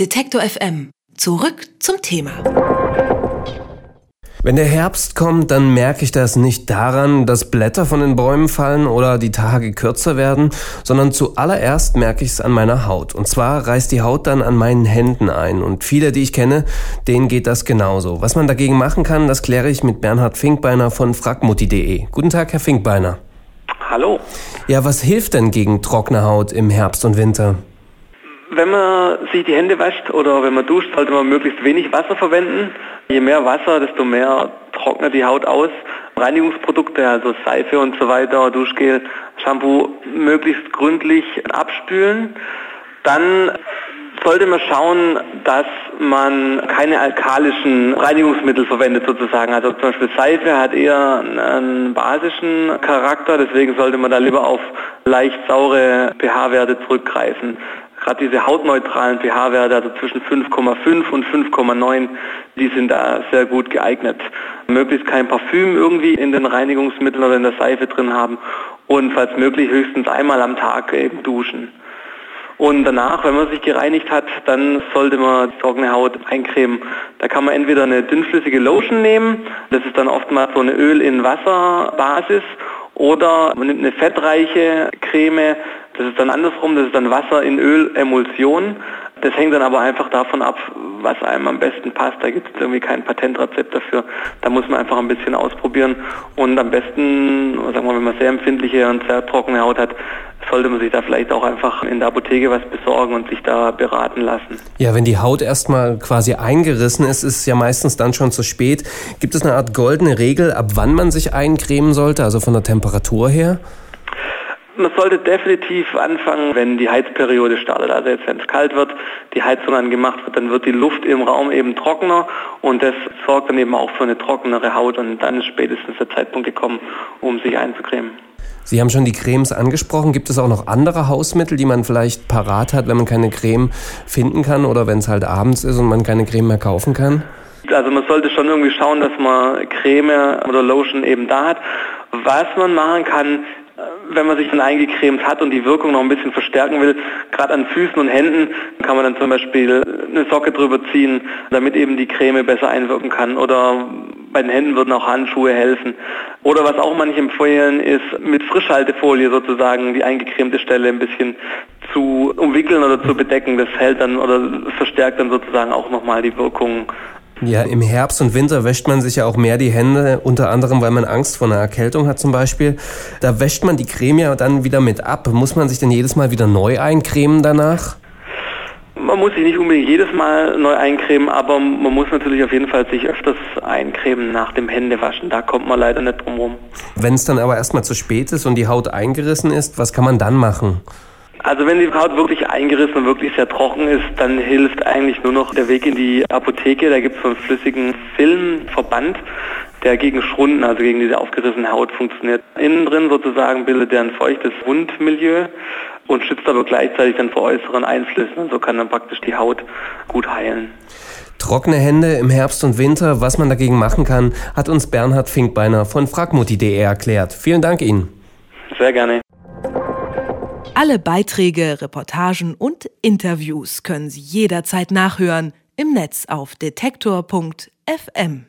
Detektor FM. Zurück zum Thema. Wenn der Herbst kommt, dann merke ich das nicht daran, dass Blätter von den Bäumen fallen oder die Tage kürzer werden, sondern zuallererst merke ich es an meiner Haut. Und zwar reißt die Haut dann an meinen Händen ein. Und viele, die ich kenne, denen geht das genauso. Was man dagegen machen kann, das kläre ich mit Bernhard Finkbeiner von fragmutti.de. Guten Tag, Herr Finkbeiner. Hallo. Ja, was hilft denn gegen trockene Haut im Herbst und Winter? Wenn man sich die Hände wäscht oder wenn man duscht, sollte man möglichst wenig Wasser verwenden. Je mehr Wasser, desto mehr trocknet die Haut aus. Reinigungsprodukte, also Seife und so weiter, Duschgel, Shampoo möglichst gründlich abspülen. Dann sollte man schauen, dass man keine alkalischen Reinigungsmittel verwendet sozusagen. Also zum Beispiel Seife hat eher einen basischen Charakter, deswegen sollte man da lieber auf leicht saure pH-Werte zurückgreifen. Gerade diese hautneutralen pH-Werte, also zwischen 5,5 und 5,9, die sind da sehr gut geeignet. Möglichst kein Parfüm irgendwie in den Reinigungsmitteln oder in der Seife drin haben und falls möglich höchstens einmal am Tag eben duschen. Und danach, wenn man sich gereinigt hat, dann sollte man die trockene Haut eincremen. Da kann man entweder eine dünnflüssige Lotion nehmen, das ist dann oftmals so eine Öl in Wasserbasis, oder man nimmt eine fettreiche Creme, das ist dann andersrum, das ist dann Wasser in Ölemulsion. Das hängt dann aber einfach davon ab, was einem am besten passt. Da gibt es irgendwie kein Patentrezept dafür. Da muss man einfach ein bisschen ausprobieren. Und am besten, sagen wir, wenn man sehr empfindliche und sehr trockene Haut hat, sollte man sich da vielleicht auch einfach in der Apotheke was besorgen und sich da beraten lassen. Ja, wenn die Haut erstmal quasi eingerissen ist, ist es ja meistens dann schon zu spät. Gibt es eine Art goldene Regel, ab wann man sich eincremen sollte, also von der Temperatur her? Man sollte definitiv anfangen, wenn die Heizperiode startet. Also jetzt, wenn es kalt wird, die Heizung angemacht wird, dann wird die Luft im Raum eben trockener und das sorgt dann eben auch für eine trockenere Haut und dann ist spätestens der Zeitpunkt gekommen, um sich einzucremen. Sie haben schon die Cremes angesprochen. Gibt es auch noch andere Hausmittel, die man vielleicht parat hat, wenn man keine Creme finden kann oder wenn es halt abends ist und man keine Creme mehr kaufen kann? Also man sollte schon irgendwie schauen, dass man Creme oder Lotion eben da hat. Was man machen kann, wenn man sich dann eingecremt hat und die Wirkung noch ein bisschen verstärken will, gerade an Füßen und Händen, kann man dann zum Beispiel eine Socke drüber ziehen, damit eben die Creme besser einwirken kann. Oder bei den Händen würden auch Handschuhe helfen. Oder was auch manche empfehlen, ist mit Frischhaltefolie sozusagen die eingecremte Stelle ein bisschen zu umwickeln oder zu bedecken. Das hält dann oder verstärkt dann sozusagen auch nochmal die Wirkung ja, im Herbst und Winter wäscht man sich ja auch mehr die Hände, unter anderem, weil man Angst vor einer Erkältung hat zum Beispiel. Da wäscht man die Creme ja dann wieder mit ab. Muss man sich denn jedes Mal wieder neu eincremen danach? Man muss sich nicht unbedingt jedes Mal neu eincremen, aber man muss natürlich auf jeden Fall sich öfters eincremen nach dem Händewaschen. Da kommt man leider nicht drum rum. Wenn es dann aber erstmal zu spät ist und die Haut eingerissen ist, was kann man dann machen? Also wenn die Haut wirklich eingerissen und wirklich sehr trocken ist, dann hilft eigentlich nur noch der Weg in die Apotheke. Da gibt es so einen flüssigen Filmverband, der gegen Schrunden, also gegen diese aufgerissene Haut funktioniert. Innen drin sozusagen bildet der ein feuchtes Wundmilieu und schützt aber gleichzeitig dann vor äußeren Einflüssen. Und so kann dann praktisch die Haut gut heilen. Trockene Hände im Herbst und Winter, was man dagegen machen kann, hat uns Bernhard Finkbeiner von fragmutti.de erklärt. Vielen Dank Ihnen. Sehr gerne. Alle Beiträge, Reportagen und Interviews können Sie jederzeit nachhören im Netz auf detektor.fm.